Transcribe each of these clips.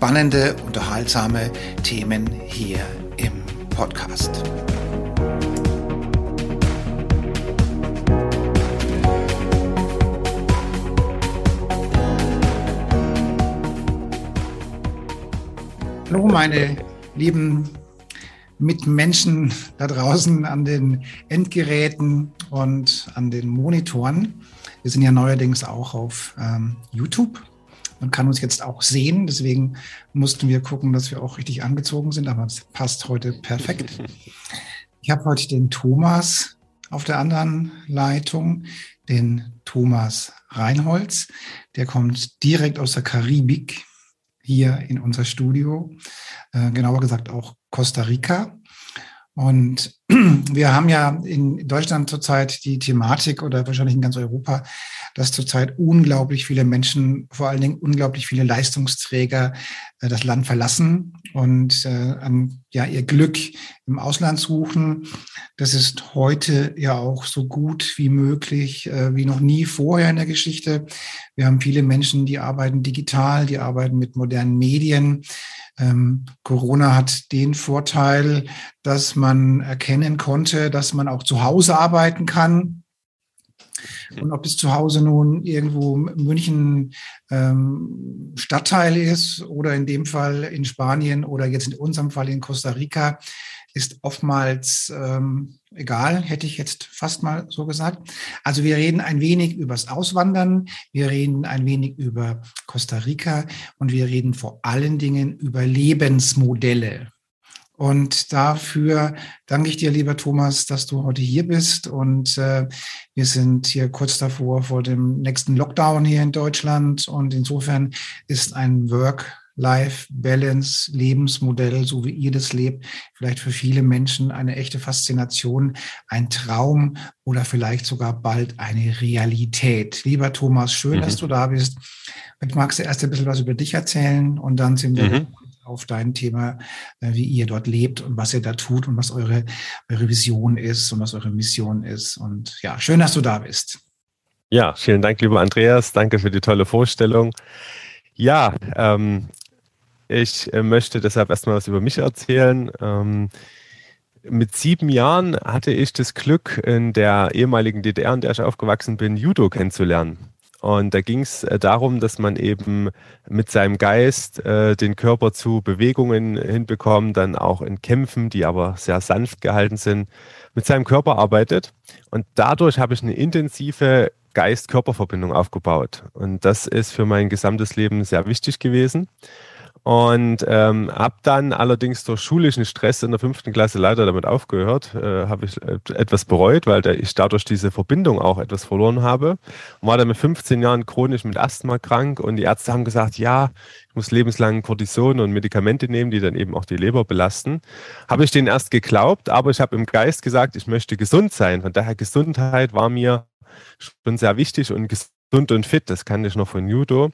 spannende, unterhaltsame Themen hier im Podcast. Hallo meine lieben Mitmenschen da draußen an den Endgeräten und an den Monitoren. Wir sind ja neuerdings auch auf ähm, YouTube. Man kann uns jetzt auch sehen, deswegen mussten wir gucken, dass wir auch richtig angezogen sind, aber es passt heute perfekt. Ich habe heute den Thomas auf der anderen Leitung, den Thomas Reinholz. Der kommt direkt aus der Karibik hier in unser Studio, äh, genauer gesagt auch Costa Rica. Und wir haben ja in Deutschland zurzeit die Thematik oder wahrscheinlich in ganz Europa, dass zurzeit unglaublich viele Menschen, vor allen Dingen unglaublich viele Leistungsträger äh, das Land verlassen und äh, ja ihr Glück im Ausland suchen. Das ist heute ja auch so gut wie möglich, äh, wie noch nie vorher in der Geschichte. Wir haben viele Menschen, die arbeiten digital, die arbeiten mit modernen Medien. Ähm, Corona hat den Vorteil, dass man erkennen konnte, dass man auch zu Hause arbeiten kann. Und ob es zu Hause nun irgendwo München ähm, Stadtteil ist oder in dem Fall in Spanien oder jetzt in unserem Fall in Costa Rica, ist oftmals ähm, egal, hätte ich jetzt fast mal so gesagt. Also wir reden ein wenig übers Auswandern, wir reden ein wenig über Costa Rica und wir reden vor allen Dingen über Lebensmodelle. Und dafür danke ich dir, lieber Thomas, dass du heute hier bist. Und äh, wir sind hier kurz davor vor dem nächsten Lockdown hier in Deutschland. Und insofern ist ein Work Life-Balance, Lebensmodell, so wie ihr das lebt, vielleicht für viele Menschen eine echte Faszination, ein Traum oder vielleicht sogar bald eine Realität. Lieber Thomas, schön, mhm. dass du da bist. Vielleicht magst du erst ein bisschen was über dich erzählen und dann sind wir mhm. auf dein Thema, äh, wie ihr dort lebt und was ihr da tut und was eure, eure Vision ist und was eure Mission ist. Und ja, schön, dass du da bist. Ja, vielen Dank, lieber Andreas. Danke für die tolle Vorstellung. Ja, ähm, ich äh, möchte deshalb erstmal was über mich erzählen. Ähm, mit sieben Jahren hatte ich das Glück, in der ehemaligen DDR, in der ich aufgewachsen bin, Judo kennenzulernen. Und da ging es äh, darum, dass man eben mit seinem Geist äh, den Körper zu Bewegungen hinbekommt, dann auch in Kämpfen, die aber sehr sanft gehalten sind, mit seinem Körper arbeitet. Und dadurch habe ich eine intensive Geist-Körper-Verbindung aufgebaut. Und das ist für mein gesamtes Leben sehr wichtig gewesen. Und ähm, habe dann allerdings durch schulischen Stress in der fünften Klasse leider damit aufgehört. Äh, habe ich äh, etwas bereut, weil ich dadurch diese Verbindung auch etwas verloren habe. Und war dann mit 15 Jahren chronisch mit Asthma krank und die Ärzte haben gesagt, ja, ich muss lebenslang Cortison und Medikamente nehmen, die dann eben auch die Leber belasten. Habe ich denen erst geglaubt, aber ich habe im Geist gesagt, ich möchte gesund sein. Von daher Gesundheit war mir schon sehr wichtig und gesund gesund und fit, das kannte ich noch von Judo.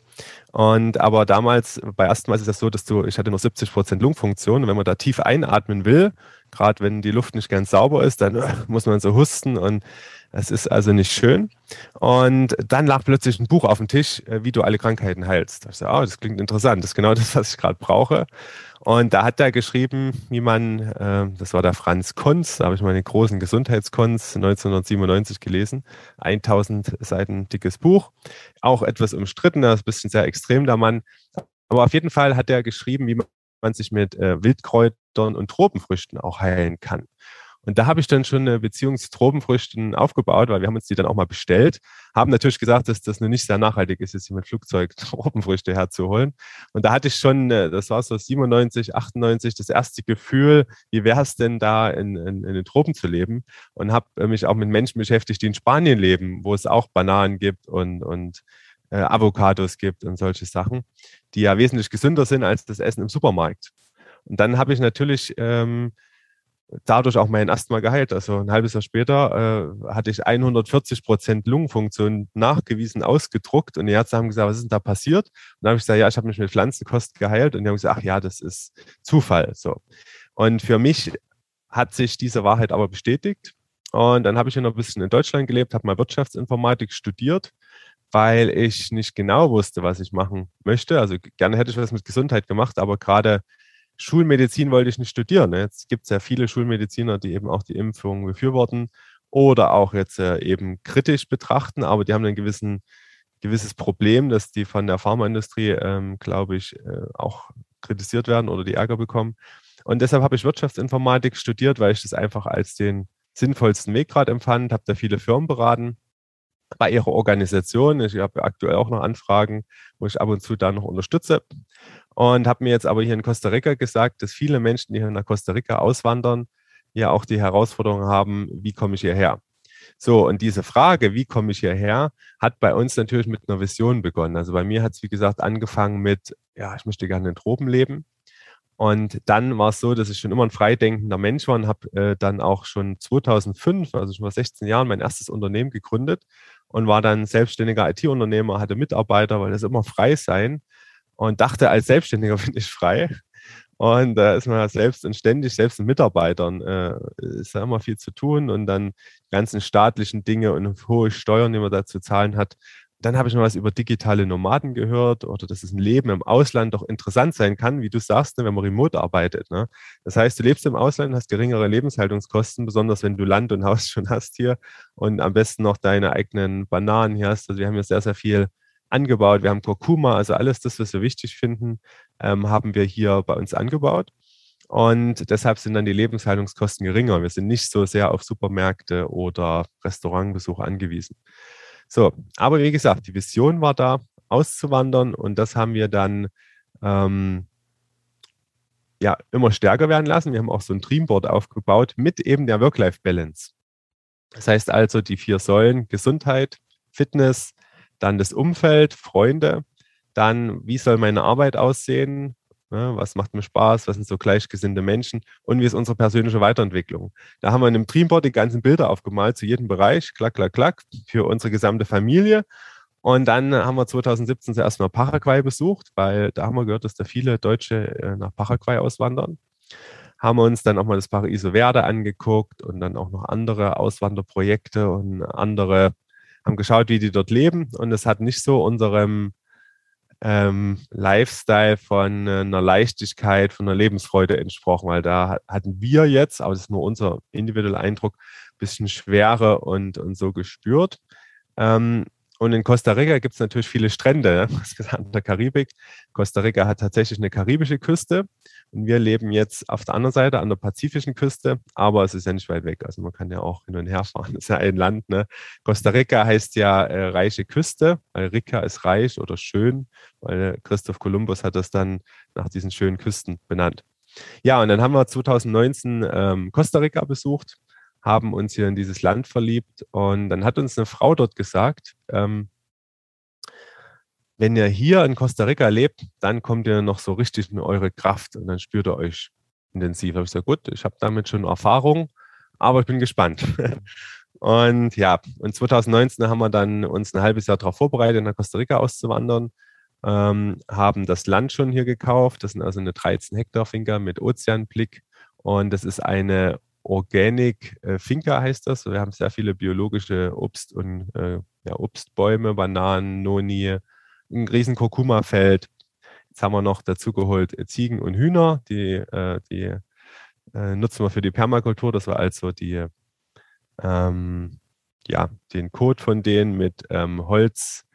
Und aber damals, bei Asthma ist es so, dass du, ich hatte nur 70 Prozent Lungenfunktion. Und wenn man da tief einatmen will, gerade wenn die Luft nicht ganz sauber ist, dann muss man so husten und das ist also nicht schön. Und dann lag plötzlich ein Buch auf dem Tisch, äh, wie du alle Krankheiten heilst. Ich so, oh, das klingt interessant. Das ist genau das, was ich gerade brauche. Und da hat er geschrieben, wie man, äh, das war der Franz Konz, da habe ich meine großen Gesundheitskonz 1997 gelesen, 1000 Seiten dickes Buch, auch etwas umstritten, das ist ein bisschen sehr extrem, der Mann. Aber auf jeden Fall hat er geschrieben, wie man sich mit äh, Wildkräutern und Tropenfrüchten auch heilen kann. Und da habe ich dann schon eine Beziehung zu Tropenfrüchten aufgebaut, weil wir haben uns die dann auch mal bestellt, haben natürlich gesagt, dass das nur nicht sehr nachhaltig ist, jetzt mit Flugzeug Tropenfrüchte herzuholen. Und da hatte ich schon, äh, das war so 97, 98, das erste Gefühl, wie wäre es denn da in, in, in, den Tropen zu leben? Und habe äh, mich auch mit Menschen beschäftigt, die in Spanien leben, wo es auch Bananen gibt und, und äh, Avocados gibt und solche Sachen, die ja wesentlich gesünder sind als das Essen im Supermarkt. Und dann habe ich natürlich ähm, dadurch auch mein Asthma geheilt. Also ein halbes Jahr später äh, hatte ich 140 Prozent Lungenfunktion nachgewiesen, ausgedruckt und die Ärzte haben gesagt, was ist denn da passiert? Und dann habe ich gesagt, ja, ich habe mich mit Pflanzenkost geheilt und die haben gesagt, ach ja, das ist Zufall. So. Und für mich hat sich diese Wahrheit aber bestätigt. Und dann habe ich noch ein bisschen in Deutschland gelebt, habe mal Wirtschaftsinformatik studiert, weil ich nicht genau wusste, was ich machen möchte. Also gerne hätte ich was mit Gesundheit gemacht, aber gerade Schulmedizin wollte ich nicht studieren. Jetzt gibt es ja viele Schulmediziner, die eben auch die Impfung befürworten oder auch jetzt äh, eben kritisch betrachten, aber die haben ein gewissen, gewisses Problem, dass die von der Pharmaindustrie, ähm, glaube ich, äh, auch kritisiert werden oder die Ärger bekommen. Und deshalb habe ich Wirtschaftsinformatik studiert, weil ich das einfach als den sinnvollsten Weg gerade empfand, habe da viele Firmen beraten bei ihrer Organisation. Ich habe aktuell auch noch Anfragen, wo ich ab und zu da noch unterstütze. Und habe mir jetzt aber hier in Costa Rica gesagt, dass viele Menschen, die hier nach Costa Rica auswandern, ja auch die Herausforderung haben, wie komme ich hierher? So, und diese Frage, wie komme ich hierher, hat bei uns natürlich mit einer Vision begonnen. Also bei mir hat es, wie gesagt, angefangen mit, ja, ich möchte gerne in den Tropen leben. Und dann war es so, dass ich schon immer ein freidenkender Mensch war und habe äh, dann auch schon 2005, also schon vor 16 Jahren, mein erstes Unternehmen gegründet und war dann selbstständiger IT-Unternehmer, hatte Mitarbeiter, weil das immer frei sein und dachte, als Selbstständiger bin ich frei. Und da äh, ist man ja selbst und ständig, selbst mit Mitarbeitern, äh, ist ja immer viel zu tun und dann die ganzen staatlichen Dinge und hohe Steuern, die man da zu zahlen hat. Dann habe ich noch was über digitale Nomaden gehört oder dass es ein Leben im Ausland doch interessant sein kann, wie du sagst, ne, wenn man remote arbeitet. Ne? Das heißt, du lebst im Ausland, hast geringere Lebenshaltungskosten, besonders wenn du Land und Haus schon hast hier und am besten noch deine eigenen Bananen hier hast. Also wir haben hier sehr, sehr viel angebaut. Wir haben Kurkuma, also alles das, was wir wichtig finden, ähm, haben wir hier bei uns angebaut. Und deshalb sind dann die Lebenshaltungskosten geringer. Wir sind nicht so sehr auf Supermärkte oder Restaurantbesuche angewiesen. So, aber wie gesagt, die Vision war da, auszuwandern und das haben wir dann ähm, ja immer stärker werden lassen. Wir haben auch so ein Dreamboard aufgebaut mit eben der Work-Life-Balance. Das heißt also die vier Säulen Gesundheit, Fitness, dann das Umfeld, Freunde, dann wie soll meine Arbeit aussehen, ne, was macht mir Spaß, was sind so gleichgesinnte Menschen und wie ist unsere persönliche Weiterentwicklung. Da haben wir in einem Dreamboard die ganzen Bilder aufgemalt zu jedem Bereich, klack, klack, klack, für unsere gesamte Familie. Und dann haben wir 2017 zuerst mal Paraguay besucht, weil da haben wir gehört, dass da viele Deutsche äh, nach Paraguay auswandern. Haben wir uns dann auch mal das Paraiso Verde angeguckt und dann auch noch andere Auswanderprojekte und andere haben geschaut, wie die dort leben und es hat nicht so unserem ähm, Lifestyle von äh, einer Leichtigkeit, von einer Lebensfreude entsprochen, weil da hatten wir jetzt, aber das ist nur unser individueller Eindruck, ein bisschen Schwere und, und so gespürt. Ähm, und in Costa Rica gibt es natürlich viele Strände, ne? an der Karibik. Costa Rica hat tatsächlich eine karibische Küste und wir leben jetzt auf der anderen Seite an der pazifischen Küste, aber es ist ja nicht weit weg. Also man kann ja auch hin und her fahren. Das ist ja ein Land. Ne? Costa Rica heißt ja äh, reiche Küste, weil Rica ist reich oder schön, weil Christoph Kolumbus hat das dann nach diesen schönen Küsten benannt. Ja, und dann haben wir 2019 ähm, Costa Rica besucht haben uns hier in dieses Land verliebt. Und dann hat uns eine Frau dort gesagt, ähm, wenn ihr hier in Costa Rica lebt, dann kommt ihr noch so richtig in eure Kraft und dann spürt ihr euch intensiv. Da habe ich gesagt, gut, ich habe damit schon Erfahrung, aber ich bin gespannt. und ja, und 2019 haben wir dann uns ein halbes Jahr darauf vorbereitet, nach Costa Rica auszuwandern. Ähm, haben das Land schon hier gekauft. Das sind also eine 13 Hektar Finca mit Ozeanblick. Und das ist eine Organic äh, Finca heißt das. Wir haben sehr viele biologische Obst- und äh, ja, Obstbäume, Bananen, Noni, ein riesen Kurkuma-Feld. Jetzt haben wir noch dazu geholt äh, Ziegen und Hühner, die, äh, die äh, nutzen wir für die Permakultur. Das war also die, ähm, ja, den Kot von denen mit ähm, Holz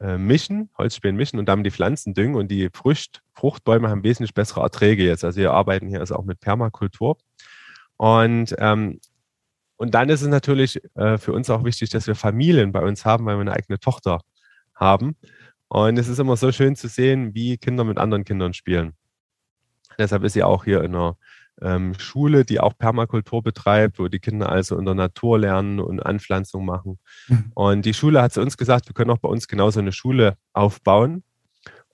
äh, mischen, Holzspänen mischen und dann die Pflanzen düngen und die Frucht, Fruchtbäume haben wesentlich bessere Erträge jetzt. Also wir arbeiten hier also auch mit Permakultur. Und, ähm, und dann ist es natürlich äh, für uns auch wichtig, dass wir Familien bei uns haben, weil wir eine eigene Tochter haben. Und es ist immer so schön zu sehen, wie Kinder mit anderen Kindern spielen. Deshalb ist sie auch hier in einer ähm, Schule, die auch Permakultur betreibt, wo die Kinder also in der Natur lernen und Anpflanzung machen. Mhm. Und die Schule hat zu uns gesagt, wir können auch bei uns genauso eine Schule aufbauen.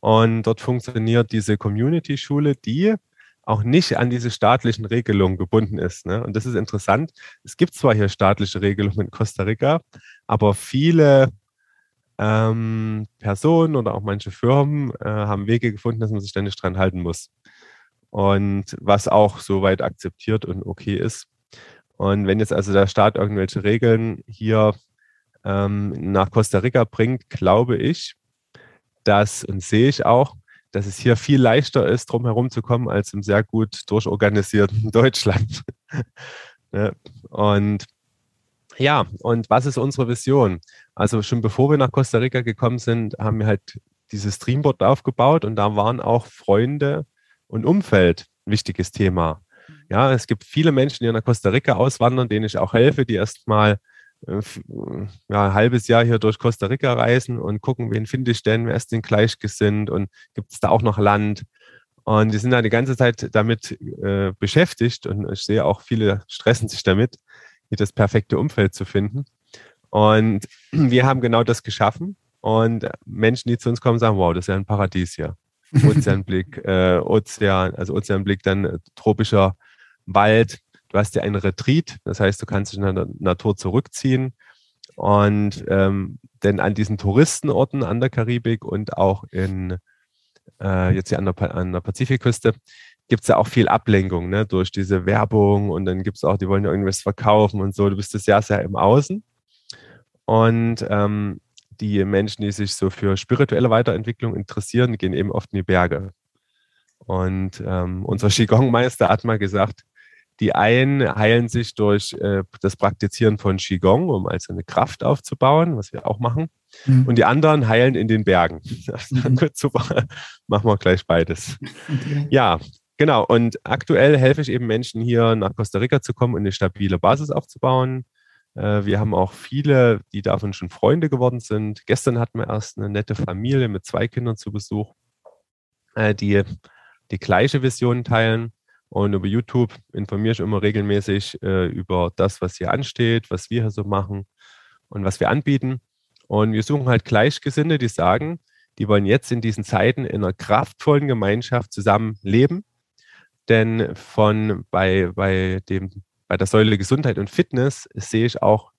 Und dort funktioniert diese Community-Schule, die auch nicht an diese staatlichen Regelungen gebunden ist. Ne? Und das ist interessant. Es gibt zwar hier staatliche Regelungen in Costa Rica, aber viele ähm, Personen oder auch manche Firmen äh, haben Wege gefunden, dass man sich nicht dran halten muss. Und was auch soweit akzeptiert und okay ist. Und wenn jetzt also der Staat irgendwelche Regeln hier ähm, nach Costa Rica bringt, glaube ich, dass und sehe ich auch, dass es hier viel leichter ist, drum herum zu kommen, als im sehr gut durchorganisierten Deutschland. Ne? und ja, und was ist unsere Vision? Also schon bevor wir nach Costa Rica gekommen sind, haben wir halt dieses Streamboard aufgebaut und da waren auch Freunde und Umfeld ein wichtiges Thema. Ja, es gibt viele Menschen, die nach Costa Rica auswandern, denen ich auch helfe, die erstmal äh, ja, ein halbes Jahr hier durch Costa Rica reisen und gucken, wen finde ich denn, wer ist denn gleichgesinnt und gibt es da auch noch Land? Und die sind da die ganze Zeit damit äh, beschäftigt und ich sehe auch, viele stressen sich damit, das perfekte Umfeld zu finden. Und wir haben genau das geschaffen. Und Menschen, die zu uns kommen, sagen, wow, das ist ja ein Paradies hier. Ozeanblick, äh, Ozean, also Ozeanblick, dann äh, tropischer Wald, du hast ja einen Retreat, das heißt, du kannst dich in der Natur zurückziehen. Und ähm, denn an diesen Touristenorten an der Karibik und auch in äh, jetzt hier an der, an der Pazifikküste gibt es ja auch viel Ablenkung ne? durch diese Werbung und dann gibt es auch, die wollen ja irgendwas verkaufen und so. Du bist das ja sehr im Außen. Und ähm, die Menschen, die sich so für spirituelle Weiterentwicklung interessieren, gehen eben oft in die Berge. Und ähm, unser Qigong-Meister hat mal gesagt, die einen heilen sich durch äh, das Praktizieren von Qigong, um also eine Kraft aufzubauen, was wir auch machen. Mhm. Und die anderen heilen in den Bergen. Mhm. Super. Machen wir gleich beides. Okay. Ja, genau. Und aktuell helfe ich eben Menschen hier nach Costa Rica zu kommen und eine stabile Basis aufzubauen. Äh, wir haben auch viele, die davon schon Freunde geworden sind. Gestern hatten wir erst eine nette Familie mit zwei Kindern zu Besuch, äh, die die gleiche Vision teilen. Und über YouTube informiere ich immer regelmäßig äh, über das, was hier ansteht, was wir hier so machen und was wir anbieten. Und wir suchen halt Gleichgesinnte, die sagen, die wollen jetzt in diesen Zeiten in einer kraftvollen Gemeinschaft zusammen leben. Denn von bei, bei, dem, bei der Säule Gesundheit und Fitness sehe ich auch,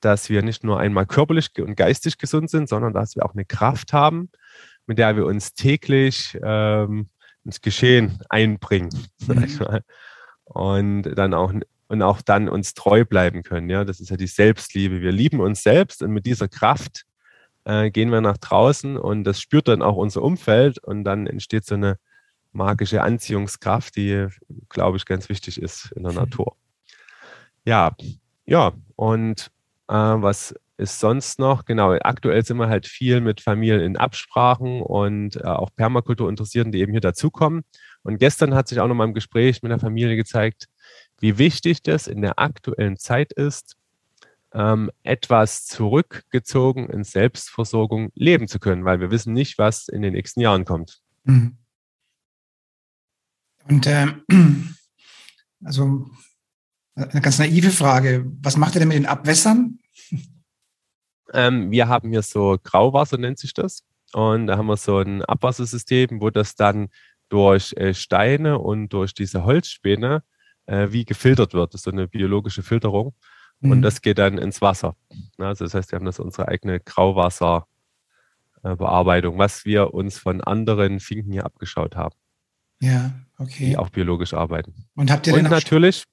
dass wir nicht nur einmal körperlich und geistig gesund sind, sondern dass wir auch eine Kraft haben, mit der wir uns täglich ähm, ins Geschehen einbringen, mhm. Und dann auch und auch dann uns treu bleiben können. Ja, das ist ja die Selbstliebe. Wir lieben uns selbst und mit dieser Kraft äh, gehen wir nach draußen und das spürt dann auch unser Umfeld und dann entsteht so eine magische Anziehungskraft, die, glaube ich, ganz wichtig ist in der mhm. Natur. Ja, ja, und äh, was ist sonst noch? Genau, aktuell sind wir halt viel mit Familien in Absprachen und äh, auch Permakulturinteressierten, die eben hier dazukommen. Und gestern hat sich auch noch mal im Gespräch mit der Familie gezeigt, wie wichtig das in der aktuellen Zeit ist, ähm, etwas zurückgezogen in Selbstversorgung leben zu können, weil wir wissen nicht, was in den nächsten Jahren kommt. Mhm. Und äh, also eine ganz naive Frage, was macht ihr denn mit den Abwässern? Ähm, wir haben hier so Grauwasser, nennt sich das. Und da haben wir so ein Abwassersystem, wo das dann durch äh, Steine und durch diese Holzspäne äh, wie gefiltert wird. Das ist so eine biologische Filterung. Mhm. Und das geht dann ins Wasser. Also das heißt, wir haben das unsere eigene Grauwasserbearbeitung, äh, was wir uns von anderen Finken hier abgeschaut haben. Ja, okay. Die auch biologisch arbeiten. Und habt ihr denn und natürlich,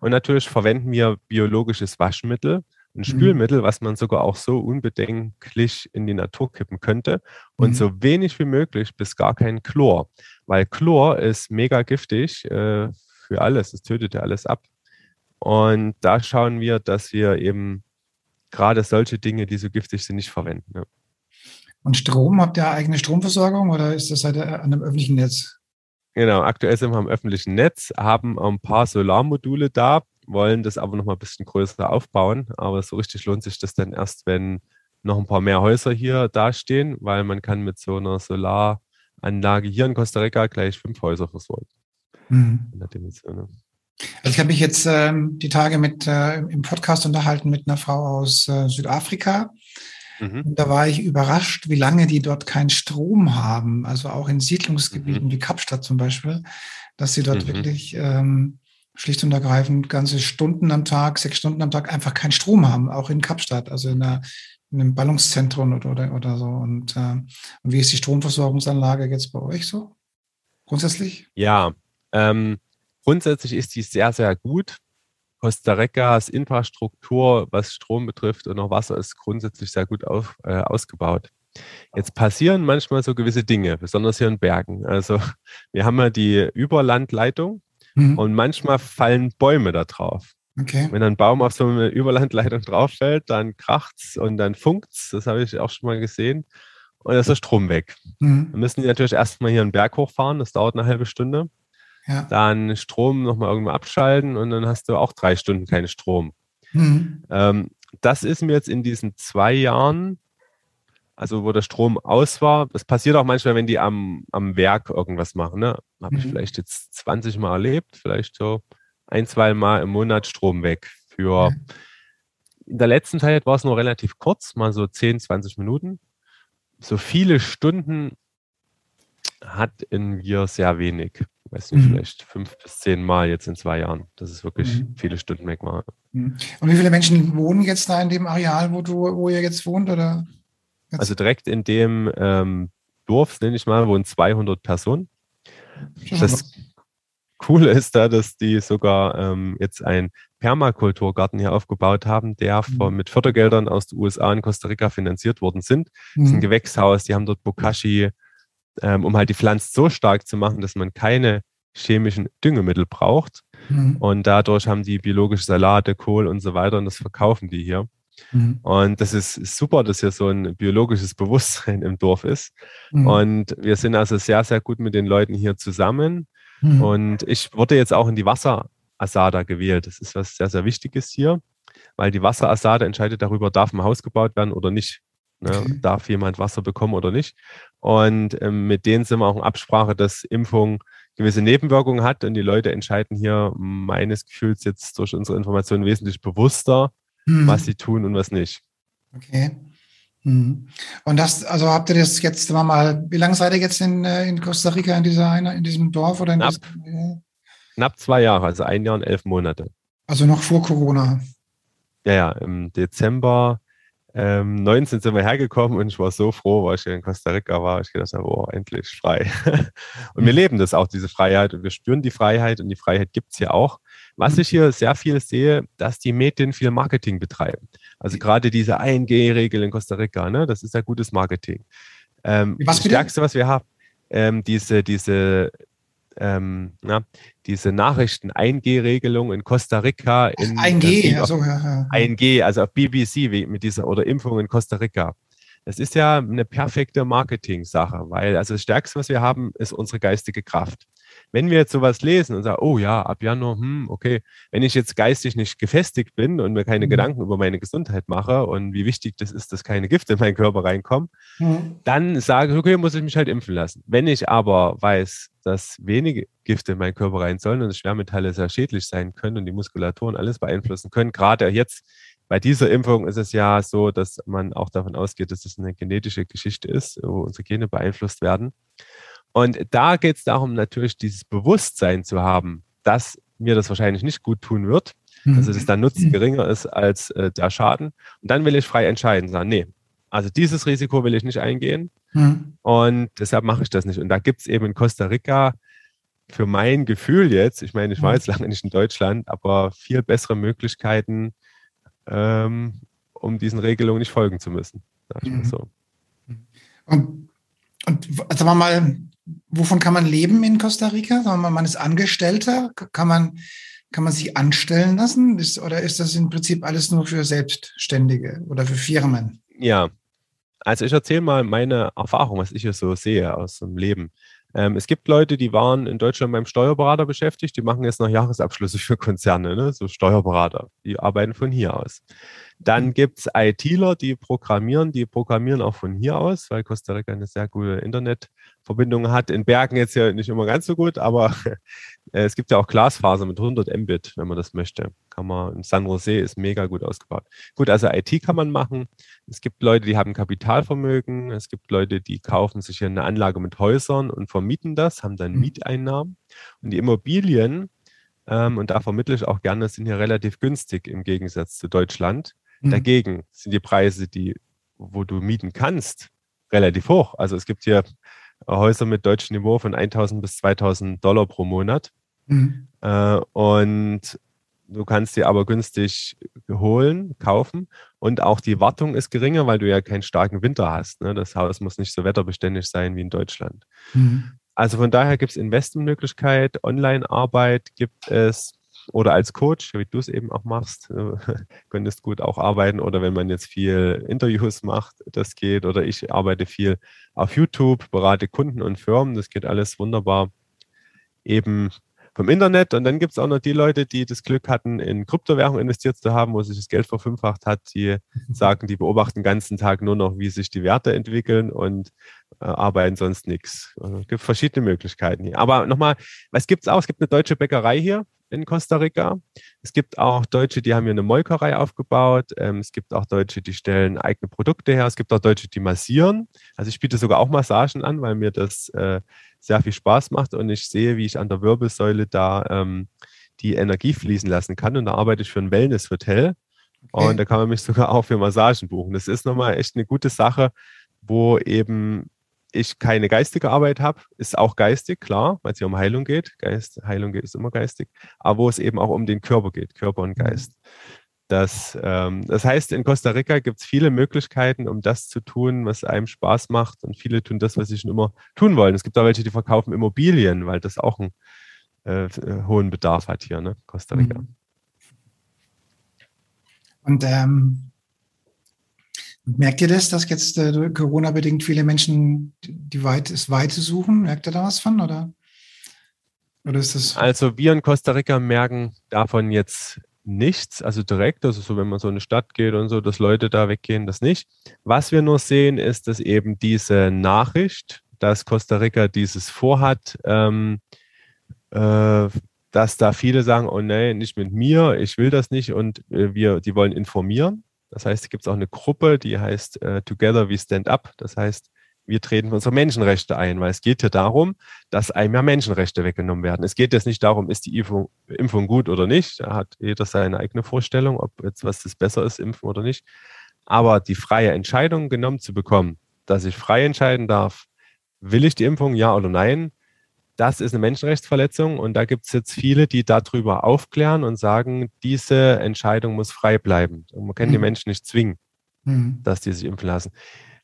und natürlich verwenden wir biologisches Waschmittel ein mhm. Spülmittel, was man sogar auch so unbedenklich in die Natur kippen könnte und mhm. so wenig wie möglich bis gar kein Chlor, weil Chlor ist mega giftig äh, für alles, es tötet ja alles ab. Und da schauen wir, dass wir eben gerade solche Dinge, die so giftig sind, nicht verwenden. Ja. Und Strom, habt ihr eigene Stromversorgung oder ist das halt an einem öffentlichen Netz? Genau, aktuell sind wir am öffentlichen Netz, haben ein paar Solarmodule da, wollen das aber noch mal ein bisschen größer aufbauen. Aber so richtig lohnt sich das dann erst, wenn noch ein paar mehr Häuser hier dastehen, weil man kann mit so einer Solaranlage hier in Costa Rica gleich fünf Häuser versorgen. Mhm. In der Dimension. Also ich habe mich jetzt ähm, die Tage mit äh, im Podcast unterhalten mit einer Frau aus äh, Südafrika Mhm. Und da war ich überrascht, wie lange die dort keinen Strom haben. Also auch in Siedlungsgebieten mhm. wie Kapstadt zum Beispiel, dass sie dort mhm. wirklich ähm, schlicht und ergreifend ganze Stunden am Tag, sechs Stunden am Tag einfach keinen Strom haben, auch in Kapstadt, also in, einer, in einem Ballungszentrum oder, oder, oder so. Und, äh, und wie ist die Stromversorgungsanlage jetzt bei euch so? Grundsätzlich? Ja, ähm, grundsätzlich ist die sehr, sehr gut. Costa Ricas Infrastruktur, was Strom betrifft und auch Wasser, ist grundsätzlich sehr gut auf, äh, ausgebaut. Jetzt passieren manchmal so gewisse Dinge, besonders hier in Bergen. Also wir haben ja die Überlandleitung mhm. und manchmal fallen Bäume da drauf. Okay. Wenn ein Baum auf so eine Überlandleitung drauf fällt, dann kracht's und dann funkt's. Das habe ich auch schon mal gesehen. Und dann ist der Strom weg. Mhm. Wir müssen natürlich erstmal hier einen Berg hochfahren. Das dauert eine halbe Stunde ja. dann Strom nochmal irgendwo abschalten und dann hast du auch drei Stunden keinen Strom. Mhm. Ähm, das ist mir jetzt in diesen zwei Jahren, also wo der Strom aus war, das passiert auch manchmal, wenn die am, am Werk irgendwas machen. Ne? Habe mhm. ich vielleicht jetzt 20 Mal erlebt, vielleicht so ein, zwei Mal im Monat Strom weg. Für mhm. in der letzten Zeit war es nur relativ kurz, mal so 10, 20 Minuten. So viele Stunden hatten wir sehr wenig weiß nicht, mhm. vielleicht fünf bis zehn Mal jetzt in zwei Jahren. Das ist wirklich mhm. viele Stunden weg mal. Mhm. Und wie viele Menschen wohnen jetzt da in dem Areal, wo du, wo ihr jetzt wohnt? Oder jetzt? Also direkt in dem ähm, Dorf, nenne ich mal, wohnen 200 Personen. Das Coole ist da, dass die sogar ähm, jetzt einen Permakulturgarten hier aufgebaut haben, der mhm. von, mit Fördergeldern aus den USA und Costa Rica finanziert worden sind. Das ist ein mhm. Gewächshaus, die haben dort Bokashi, ähm, um halt die Pflanze so stark zu machen, dass man keine chemischen Düngemittel braucht. Mhm. Und dadurch haben die biologische Salate, Kohl und so weiter und das verkaufen die hier. Mhm. Und das ist super, dass hier so ein biologisches Bewusstsein im Dorf ist. Mhm. Und wir sind also sehr, sehr gut mit den Leuten hier zusammen. Mhm. Und ich wurde jetzt auch in die Wasserassada gewählt. Das ist was sehr, sehr Wichtiges hier, weil die Wasserassade entscheidet darüber, darf ein Haus gebaut werden oder nicht. Ne? Okay. Darf jemand Wasser bekommen oder nicht? Und ähm, mit denen sind wir auch in Absprache, dass Impfung gewisse Nebenwirkungen hat und die Leute entscheiden hier meines Gefühls jetzt durch unsere Informationen wesentlich bewusster, mhm. was sie tun und was nicht. Okay. Mhm. Und das, also habt ihr das jetzt mal, wie lange seid ihr jetzt in, äh, in Costa Rica in dieser in diesem Dorf oder in knapp, diesem, knapp zwei Jahre, also ein Jahr und elf Monate. Also noch vor Corona. Ja, ja, im Dezember ähm, 19 sind wir hergekommen und ich war so froh, weil ich in Costa Rica war. Ich gedacht habe, oh, endlich frei. und wir mhm. leben das auch, diese Freiheit und wir spüren die Freiheit und die Freiheit gibt es hier auch. Was ich hier sehr viel sehe, dass die Medien viel Marketing betreiben. Also gerade diese 1G-Regel in Costa Rica, ne, das ist ja gutes Marketing. Ähm, was das Stärkste, was wir haben, ähm, diese, diese ähm, na, diese Nachrichten-1G-Regelung in Costa Rica. In, 1G, also, ja, ja. 1G, also auf BBC mit dieser oder Impfung in Costa Rica. Das ist ja eine perfekte Marketing-Sache, weil also das Stärkste, was wir haben, ist unsere geistige Kraft. Wenn wir jetzt sowas lesen und sagen, oh ja, ab Januar, hm, okay, wenn ich jetzt geistig nicht gefestigt bin und mir keine mhm. Gedanken über meine Gesundheit mache und wie wichtig das ist, dass keine Gifte in meinen Körper reinkommen, mhm. dann sage ich, okay, muss ich mich halt impfen lassen. Wenn ich aber weiß, dass wenige Gifte in meinen Körper rein sollen und Schwermetalle sehr schädlich sein können und die Muskulatur und alles beeinflussen können, gerade jetzt bei dieser Impfung ist es ja so, dass man auch davon ausgeht, dass es eine genetische Geschichte ist, wo unsere Gene beeinflusst werden. Und da geht es darum, natürlich dieses Bewusstsein zu haben, dass mir das wahrscheinlich nicht gut tun wird, mhm. also dass der Nutzen geringer ist als äh, der Schaden. Und dann will ich frei entscheiden, sagen, nee, also dieses Risiko will ich nicht eingehen mhm. und deshalb mache ich das nicht. Und da gibt es eben in Costa Rica für mein Gefühl jetzt, ich meine, ich war mhm. jetzt lange nicht in Deutschland, aber viel bessere Möglichkeiten, ähm, um diesen Regelungen nicht folgen zu müssen. Sag ich mal mhm. so. Und, und sagen wir mal, wovon kann man leben in Costa Rica? Sagen wir man ist Angestellter, kann man, kann man sich anstellen lassen? Ist, oder ist das im Prinzip alles nur für Selbstständige oder für Firmen? Ja, also ich erzähle mal meine Erfahrung, was ich hier so sehe aus dem Leben. Ähm, es gibt Leute, die waren in Deutschland beim Steuerberater beschäftigt, die machen jetzt noch Jahresabschlüsse für Konzerne, ne? so Steuerberater, die arbeiten von hier aus. Dann mhm. gibt es ITler, die programmieren, die programmieren auch von hier aus, weil Costa Rica eine sehr gute Internet- Verbindungen hat. In Bergen jetzt ja nicht immer ganz so gut, aber es gibt ja auch Glasfaser mit 100 Mbit, wenn man das möchte. Kann man, in San Jose ist mega gut ausgebaut. Gut, also IT kann man machen. Es gibt Leute, die haben Kapitalvermögen. Es gibt Leute, die kaufen sich eine Anlage mit Häusern und vermieten das, haben dann mhm. Mieteinnahmen. Und die Immobilien, ähm, und da vermittle ich auch gerne, sind hier relativ günstig im Gegensatz zu Deutschland. Mhm. Dagegen sind die Preise, die, wo du mieten kannst, relativ hoch. Also es gibt hier Häuser mit deutschem Niveau von 1000 bis 2000 Dollar pro Monat. Mhm. Äh, und du kannst sie aber günstig holen, kaufen. Und auch die Wartung ist geringer, weil du ja keinen starken Winter hast. Ne? Das Haus muss nicht so wetterbeständig sein wie in Deutschland. Mhm. Also von daher gibt es Investmentmöglichkeit, Online-Arbeit gibt es oder als Coach, wie du es eben auch machst, äh, könntest gut auch arbeiten oder wenn man jetzt viel Interviews macht, das geht oder ich arbeite viel auf YouTube, berate Kunden und Firmen, das geht alles wunderbar eben vom Internet und dann gibt es auch noch die Leute, die das Glück hatten, in Kryptowährung investiert zu haben, wo sich das Geld verfünffacht hat, die sagen, die beobachten den ganzen Tag nur noch, wie sich die Werte entwickeln und äh, arbeiten sonst nichts. Also, es gibt verschiedene Möglichkeiten hier. Aber nochmal, was gibt es auch? Es gibt eine deutsche Bäckerei hier, in Costa Rica. Es gibt auch Deutsche, die haben hier eine Molkerei aufgebaut. Ähm, es gibt auch Deutsche, die stellen eigene Produkte her. Es gibt auch Deutsche, die massieren. Also ich biete sogar auch Massagen an, weil mir das äh, sehr viel Spaß macht und ich sehe, wie ich an der Wirbelsäule da ähm, die Energie fließen lassen kann. Und da arbeite ich für ein Wellness-Hotel. Okay. Und da kann man mich sogar auch für Massagen buchen. Das ist nochmal echt eine gute Sache, wo eben ich keine geistige Arbeit habe, ist auch geistig, klar, weil es hier um Heilung geht. Geist, Heilung ist immer geistig, aber wo es eben auch um den Körper geht, Körper und mhm. Geist. Das, ähm, das heißt, in Costa Rica gibt es viele Möglichkeiten, um das zu tun, was einem Spaß macht. Und viele tun das, was sie schon immer tun wollen. Es gibt auch welche, die verkaufen Immobilien, weil das auch einen äh, äh hohen Bedarf hat hier, ne? Costa Rica. Mhm. Und ähm, Merkt ihr das, dass jetzt äh, Corona-bedingt viele Menschen die Weit das Weite suchen? Merkt ihr da was von? Oder, oder ist das? Also wir in Costa Rica merken davon jetzt nichts, also direkt, also so wenn man so in eine Stadt geht und so, dass Leute da weggehen, das nicht. Was wir nur sehen, ist, dass eben diese Nachricht, dass Costa Rica dieses vorhat, ähm, äh, dass da viele sagen, oh nee, nicht mit mir, ich will das nicht und äh, wir, die wollen informieren. Das heißt, es gibt auch eine Gruppe, die heißt äh, Together We Stand Up. Das heißt, wir treten für unsere Menschenrechte ein, weil es geht hier darum, dass einem ja Menschenrechte weggenommen werden. Es geht jetzt nicht darum, ist die Impfung, Impfung gut oder nicht. Da hat jeder seine eigene Vorstellung, ob jetzt was das besser ist, impfen oder nicht. Aber die freie Entscheidung genommen zu bekommen, dass ich frei entscheiden darf, will ich die Impfung, ja oder nein, das ist eine Menschenrechtsverletzung und da gibt es jetzt viele, die darüber aufklären und sagen, diese Entscheidung muss frei bleiben. Und man kann mhm. die Menschen nicht zwingen, mhm. dass die sich impfen lassen.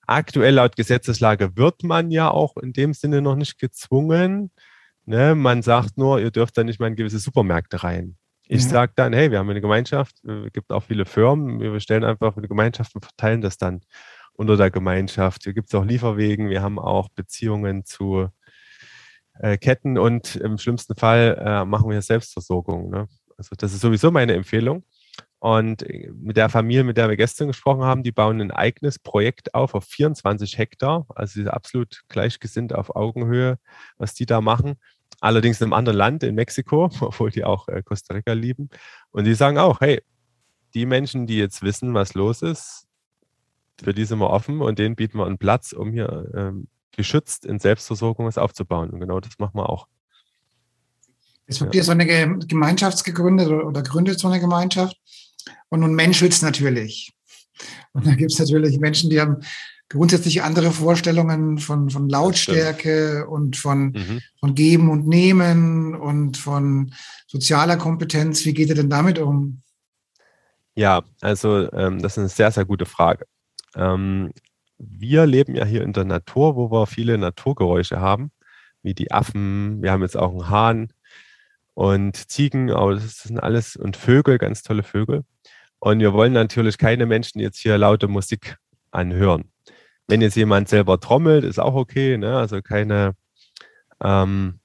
Aktuell laut Gesetzeslage wird man ja auch in dem Sinne noch nicht gezwungen. Ne? Man sagt nur, ihr dürft da nicht mal in gewisse Supermärkte rein. Ich ja. sage dann, hey, wir haben eine Gemeinschaft, es gibt auch viele Firmen, wir stellen einfach eine Gemeinschaft und verteilen das dann unter der Gemeinschaft. Hier gibt es auch Lieferwegen, wir haben auch Beziehungen zu äh, Ketten und im schlimmsten Fall äh, machen wir Selbstversorgung. Ne? Also das ist sowieso meine Empfehlung. Und äh, mit der Familie, mit der wir gestern gesprochen haben, die bauen ein eigenes Projekt auf auf 24 Hektar. Also sie sind absolut gleichgesinnt auf Augenhöhe, was die da machen. Allerdings in einem anderen Land, in Mexiko, obwohl die auch äh, Costa Rica lieben. Und die sagen auch, hey, die Menschen, die jetzt wissen, was los ist, für die sind wir offen und denen bieten wir einen Platz, um hier ähm, geschützt in Selbstversorgung was aufzubauen. Und genau das machen wir auch. Es wird ja. so eine Gemeinschaft gegründet oder gründet so eine Gemeinschaft. Und nun menschelt es natürlich. Und da gibt es natürlich Menschen, die haben grundsätzlich andere Vorstellungen von, von Lautstärke und von, mhm. von Geben und Nehmen und von sozialer Kompetenz. Wie geht ihr denn damit um? Ja, also ähm, das ist eine sehr, sehr gute Frage. Ähm, wir leben ja hier in der Natur, wo wir viele Naturgeräusche haben, wie die Affen. Wir haben jetzt auch einen Hahn und Ziegen, aber das sind alles und Vögel, ganz tolle Vögel. Und wir wollen natürlich keine Menschen jetzt hier laute Musik anhören. Wenn jetzt jemand selber trommelt, ist auch okay. Ne? Also keine, ähm,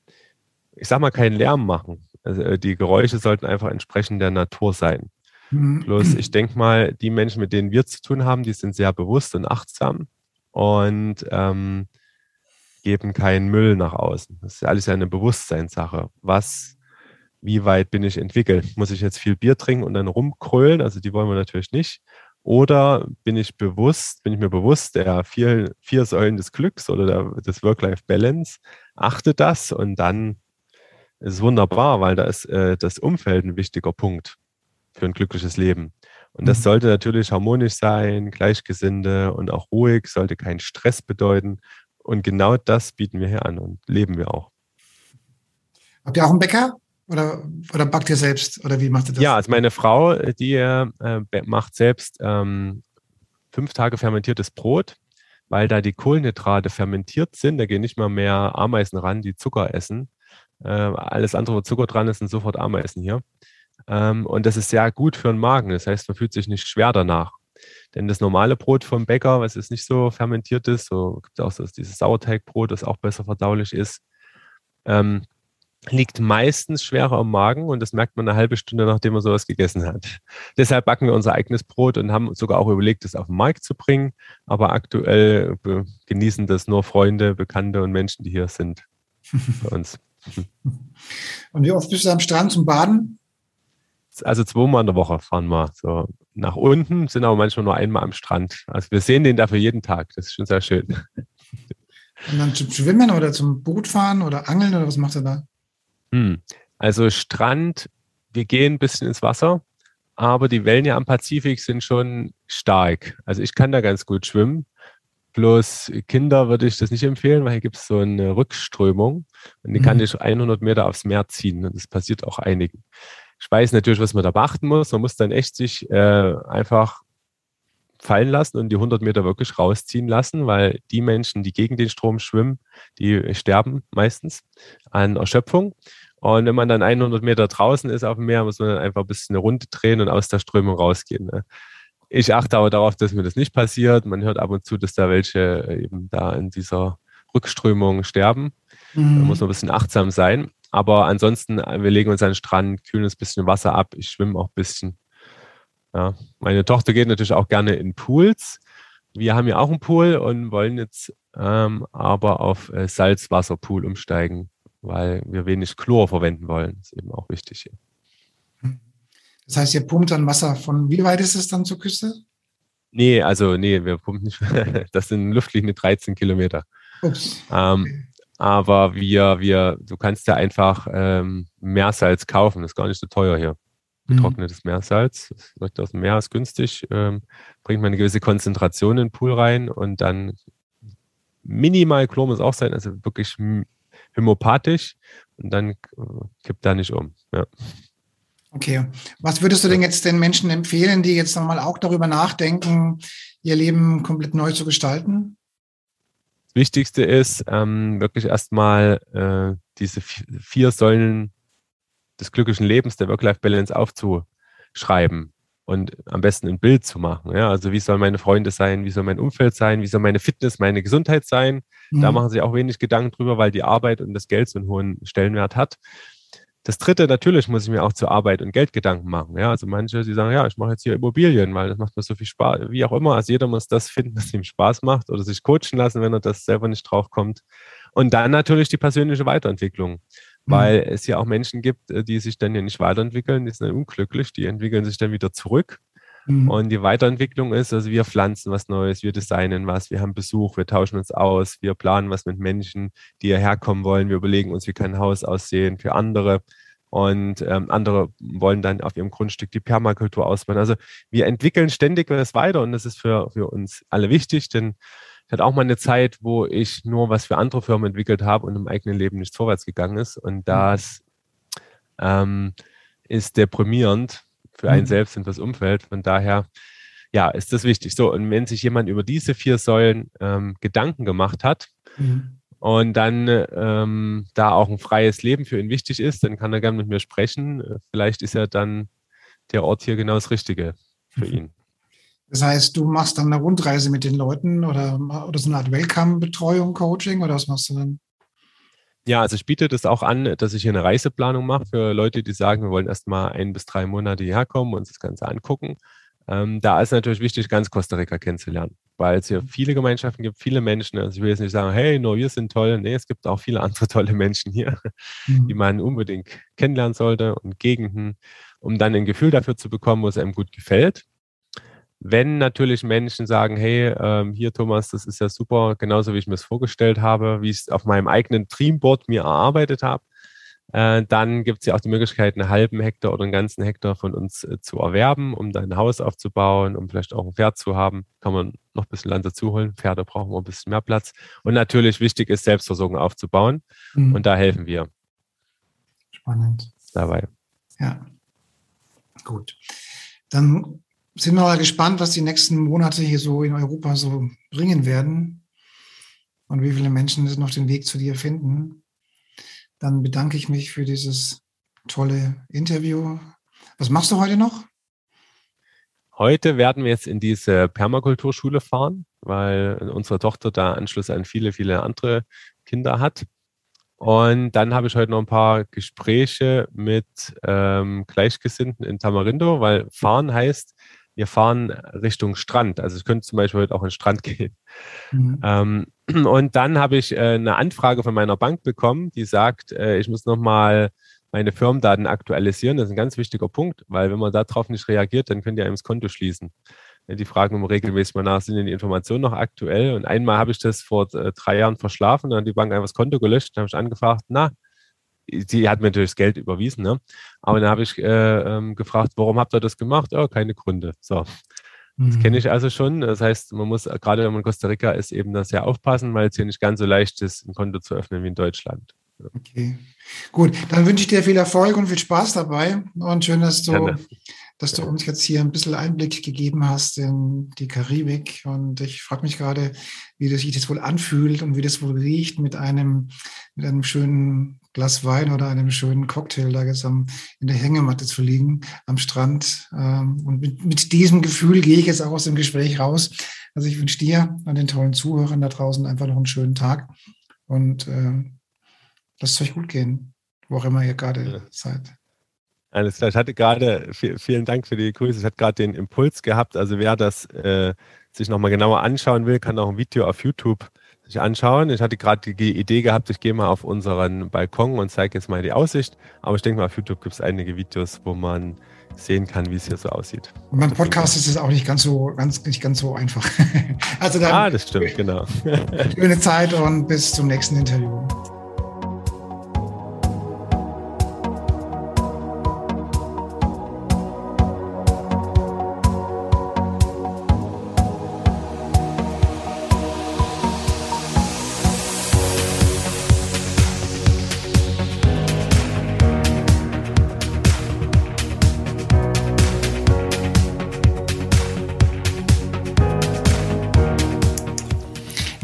ich sag mal, keinen Lärm machen. Also äh, die Geräusche sollten einfach entsprechend der Natur sein. Bloß ich denke mal, die Menschen, mit denen wir zu tun haben, die sind sehr bewusst und achtsam. Und ähm, geben keinen Müll nach außen. Das ist alles eine Bewusstseinssache. Was, wie weit bin ich entwickelt? Muss ich jetzt viel Bier trinken und dann rumkrölen? Also die wollen wir natürlich nicht. Oder bin ich bewusst, bin ich mir bewusst der vier, vier Säulen des Glücks oder der, des Work-Life-Balance, achte das und dann ist es wunderbar, weil da ist äh, das Umfeld ein wichtiger Punkt für ein glückliches Leben. Und das mhm. sollte natürlich harmonisch sein, gleichgesinnte und auch ruhig, sollte kein Stress bedeuten. Und genau das bieten wir hier an und leben wir auch. Habt ihr auch einen Bäcker? Oder, oder backt ihr selbst? Oder wie macht ihr das? Ja, also meine Frau, die äh, macht selbst ähm, fünf Tage fermentiertes Brot, weil da die Kohlenhydrate fermentiert sind. Da gehen nicht mal mehr Ameisen ran, die Zucker essen. Äh, alles andere, wo Zucker dran ist, sind sofort Ameisen hier. Ähm, und das ist sehr gut für den Magen. Das heißt, man fühlt sich nicht schwer danach. Denn das normale Brot vom Bäcker, was ist nicht so fermentiert ist, so gibt es auch so dieses Sauerteigbrot, das auch besser verdaulich ist, ähm, liegt meistens schwerer im Magen und das merkt man eine halbe Stunde, nachdem man sowas gegessen hat. Deshalb backen wir unser eigenes Brot und haben sogar auch überlegt, es auf den Markt zu bringen. Aber aktuell genießen das nur Freunde, Bekannte und Menschen, die hier sind bei uns. Und wie oft bist du am Strand zum Baden? Also zweimal in der Woche fahren wir so nach unten, sind aber manchmal nur einmal am Strand. Also wir sehen den dafür jeden Tag. Das ist schon sehr schön. Und dann zum Schwimmen oder zum Bootfahren oder Angeln oder was macht er da? Hm. Also Strand, wir gehen ein bisschen ins Wasser, aber die Wellen ja am Pazifik sind schon stark. Also ich kann da ganz gut schwimmen. Bloß Kinder würde ich das nicht empfehlen, weil hier gibt es so eine Rückströmung und die mhm. kann ich 100 Meter aufs Meer ziehen. Und das passiert auch einigen. Ich weiß natürlich, was man da beachten muss. Man muss dann echt sich äh, einfach fallen lassen und die 100 Meter wirklich rausziehen lassen, weil die Menschen, die gegen den Strom schwimmen, die sterben meistens an Erschöpfung. Und wenn man dann 100 Meter draußen ist auf dem Meer, muss man dann einfach ein bisschen eine Runde drehen und aus der Strömung rausgehen. Ne? Ich achte aber darauf, dass mir das nicht passiert. Man hört ab und zu, dass da welche eben da in dieser Rückströmung sterben. Mhm. Da muss man ein bisschen achtsam sein. Aber ansonsten, wir legen uns an den Strand, kühlen uns ein bisschen Wasser ab. Ich schwimme auch ein bisschen. Ja. Meine Tochter geht natürlich auch gerne in Pools. Wir haben ja auch einen Pool und wollen jetzt ähm, aber auf äh, Salzwasserpool umsteigen, weil wir wenig Chlor verwenden wollen. Das ist eben auch wichtig hier. Das heißt, ihr pumpt dann Wasser von, wie weit ist es dann zur Küste? Nee, also nee, wir pumpen nicht. Das sind Luftlinie 13 Kilometer. Ups. Ähm. Aber wir, wir, du kannst ja einfach ähm, Meersalz kaufen. Das ist gar nicht so teuer hier. Mhm. Getrocknetes mhm. Meersalz. Das direkt aus dem Meer ist günstig. Ähm, bringt man eine gewisse Konzentration in den Pool rein und dann minimal Chlor muss auch sein, also wirklich homöopathisch und dann äh, kippt da nicht um. Ja. Okay. Was würdest du denn jetzt den Menschen empfehlen, die jetzt nochmal auch darüber nachdenken, ihr Leben komplett neu zu gestalten? Das Wichtigste ist ähm, wirklich erstmal äh, diese vier Säulen des glücklichen Lebens, der Work-Life-Balance aufzuschreiben und am besten ein Bild zu machen. Ja? Also wie sollen meine Freunde sein, wie soll mein Umfeld sein, wie soll meine Fitness, meine Gesundheit sein. Mhm. Da machen sich auch wenig Gedanken drüber, weil die Arbeit und das Geld so einen hohen Stellenwert hat. Das dritte, natürlich muss ich mir auch zur Arbeit und Geld Gedanken machen. Ja, also manche, die sagen, ja, ich mache jetzt hier Immobilien, weil das macht mir so viel Spaß, wie auch immer. Also jeder muss das finden, was ihm Spaß macht oder sich coachen lassen, wenn er das selber nicht drauf kommt. Und dann natürlich die persönliche Weiterentwicklung, mhm. weil mhm. es ja auch Menschen gibt, äh, die sich dann ja nicht weiterentwickeln, die sind dann unglücklich, die entwickeln sich dann wieder zurück. Mhm. Und die Weiterentwicklung ist, also wir pflanzen was Neues, wir designen was, wir haben Besuch, wir tauschen uns aus, wir planen was mit Menschen, die hierher kommen wollen, wir überlegen uns, wie kann ein Haus aussehen für andere. Und ähm, andere wollen dann auf ihrem Grundstück die Permakultur ausbauen. Also wir entwickeln ständig was weiter und das ist für, für uns alle wichtig, denn ich hatte auch mal eine Zeit, wo ich nur was für andere Firmen entwickelt habe und im eigenen Leben nicht vorwärts gegangen ist. Und mhm. das ähm, ist deprimierend, für einen mhm. selbst und fürs Umfeld. Von daher, ja, ist das wichtig. So, und wenn sich jemand über diese vier Säulen ähm, Gedanken gemacht hat mhm. und dann ähm, da auch ein freies Leben für ihn wichtig ist, dann kann er gerne mit mir sprechen. Vielleicht ist ja dann der Ort hier genau das Richtige für mhm. ihn. Das heißt, du machst dann eine Rundreise mit den Leuten oder, oder so eine Art Welcome-Betreuung, Coaching oder was machst du dann? Ja, also ich biete das auch an, dass ich hier eine Reiseplanung mache für Leute, die sagen, wir wollen erst mal ein bis drei Monate hierher kommen und uns das Ganze angucken. Ähm, da ist natürlich wichtig, ganz Costa Rica kennenzulernen, weil es hier viele Gemeinschaften gibt, viele Menschen. Also ich will jetzt nicht sagen, hey, nur wir sind toll. Nee, es gibt auch viele andere tolle Menschen hier, mhm. die man unbedingt kennenlernen sollte und Gegenden, um dann ein Gefühl dafür zu bekommen, wo es einem gut gefällt. Wenn natürlich Menschen sagen, hey, ähm, hier Thomas, das ist ja super, genauso wie ich mir es vorgestellt habe, wie ich es auf meinem eigenen Dreamboard mir erarbeitet habe, äh, dann gibt es ja auch die Möglichkeit, einen halben Hektar oder einen ganzen Hektar von uns äh, zu erwerben, um dann ein Haus aufzubauen, um vielleicht auch ein Pferd zu haben. Kann man noch ein bisschen Land dazu holen. Pferde brauchen wir ein bisschen mehr Platz. Und natürlich wichtig ist, Selbstversorgung aufzubauen. Mhm. Und da helfen wir. Spannend. Dabei. Ja. Gut. Dann sind wir mal gespannt, was die nächsten Monate hier so in Europa so bringen werden und wie viele Menschen noch den Weg zu dir finden dann bedanke ich mich für dieses tolle Interview. Was machst du heute noch? Heute werden wir jetzt in diese Permakulturschule fahren, weil unsere Tochter da Anschluss an viele, viele andere Kinder hat. Und dann habe ich heute noch ein paar Gespräche mit ähm, Gleichgesinnten in Tamarindo, weil fahren heißt, wir fahren Richtung Strand. Also ich könnte zum Beispiel heute auch an den Strand gehen. Mhm. Ähm, und dann habe ich äh, eine Anfrage von meiner Bank bekommen, die sagt, äh, ich muss nochmal meine Firmendaten aktualisieren. Das ist ein ganz wichtiger Punkt, weil wenn man darauf nicht reagiert, dann könnt ihr einem das Konto schließen. Die fragen immer regelmäßig mal nach, sind denn die Informationen noch aktuell? Und einmal habe ich das vor äh, drei Jahren verschlafen, dann hat die Bank einfach das Konto gelöscht, dann habe ich angefragt, na, sie hat mir natürlich das Geld überwiesen, ne? aber dann habe ich äh, ähm, gefragt, warum habt ihr das gemacht? Oh, keine Gründe. So, das kenne mhm. ich also schon. Das heißt, man muss, gerade wenn man in Costa Rica ist, eben da sehr aufpassen, weil es hier nicht ganz so leicht ist, ein Konto zu öffnen wie in Deutschland. Okay. Gut, dann wünsche ich dir viel Erfolg und viel Spaß dabei. Und schön, dass du, Gerne. dass du uns jetzt hier ein bisschen Einblick gegeben hast in die Karibik. Und ich frage mich gerade, wie sich das wohl anfühlt und wie das wohl riecht mit einem, mit einem schönen Glas Wein oder einem schönen Cocktail da jetzt am, in der Hängematte zu liegen am Strand. Ähm, und mit, mit diesem Gefühl gehe ich jetzt auch aus dem Gespräch raus. Also ich wünsche dir und den tollen Zuhörern da draußen einfach noch einen schönen Tag und äh, lasst es euch gut gehen, wo auch immer ihr gerade ja. seid. Alles klar, ich hatte gerade, vielen Dank für die Grüße, ich hatte gerade den Impuls gehabt, also wer das äh, sich nochmal genauer anschauen will, kann auch ein Video auf YouTube sich anschauen. Ich hatte gerade die Idee gehabt, ich gehe mal auf unseren Balkon und zeige jetzt mal die Aussicht. Aber ich denke mal, auf YouTube gibt es einige Videos, wo man sehen kann, wie es hier so aussieht. Und beim Podcast ist es auch nicht ganz so, ganz, nicht ganz so einfach. also dann, ah, das stimmt, genau. schöne Zeit und bis zum nächsten Interview.